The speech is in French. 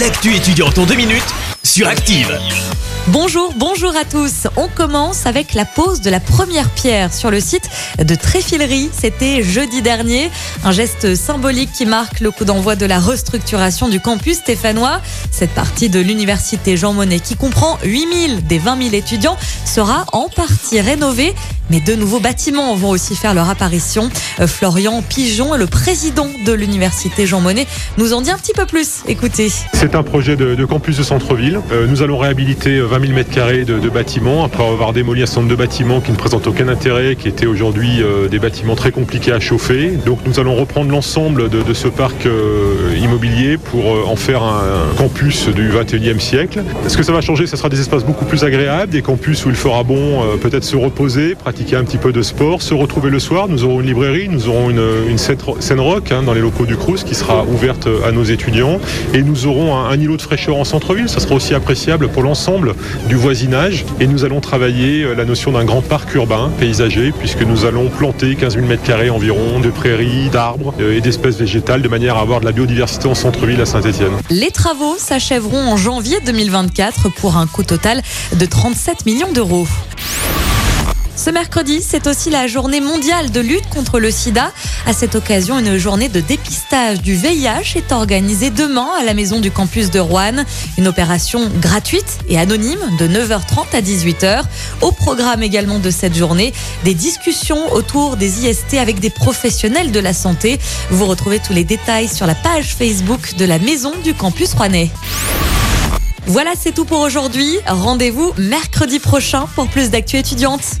L'actu étudiante en deux minutes sur Active. Bonjour, bonjour à tous. On commence avec la pose de la première pierre sur le site de Tréfilerie. C'était jeudi dernier. Un geste symbolique qui marque le coup d'envoi de la restructuration du campus stéphanois. Cette partie de l'université Jean Monnet qui comprend 8000 des 20 000 étudiants sera en partie rénovée. Mais de nouveaux bâtiments vont aussi faire leur apparition. Euh, Florian Pigeon, le président de l'université Jean Monnet, nous en dit un petit peu plus. Écoutez. C'est un projet de, campus de centre-ville. Euh, nous allons réhabiliter 20 000 mètres carrés de, de bâtiments après avoir démoli un certain de bâtiments qui ne présentent aucun intérêt, qui étaient aujourd'hui euh, des bâtiments très compliqués à chauffer. Donc nous allons reprendre l'ensemble de, ce parc immobilier pour en faire un, campus du 21e siècle. Ce que ça va changer, ce sera des espaces beaucoup plus agréables, des campus où il fera bon peut-être se reposer, un petit peu de sport, se retrouver le soir. Nous aurons une librairie, nous aurons une, scène rock hein, dans les locaux du Crous qui sera ouverte à nos étudiants et nous aurons un, îlot de fraîcheur en centre-ville. Ça sera aussi appréciable pour l'ensemble du voisinage et nous allons travailler euh, la notion d'un grand parc urbain paysager puisque nous allons planter 15 000 mètres carrés environ de prairies, d'arbres euh, et d'espèces végétales de manière à avoir de la biodiversité en centre-ville à Saint-Etienne. Les travaux s'achèveront en janvier 2024 pour un coût total de 37 millions d'euros. Ce mercredi, c'est aussi la journée mondiale de lutte contre le sida. À cette occasion, une journée de dépistage du VIH est organisée demain à la maison du campus de Rouen. Une opération gratuite et anonyme de 9h30 à 18h. Au programme également de cette journée, des discussions autour des IST avec des professionnels de la santé. Vous retrouvez tous les détails sur la page Facebook de la maison du campus rouennais. Voilà, c'est tout pour aujourd'hui. Rendez-vous mercredi prochain pour plus d'actu étudiantes.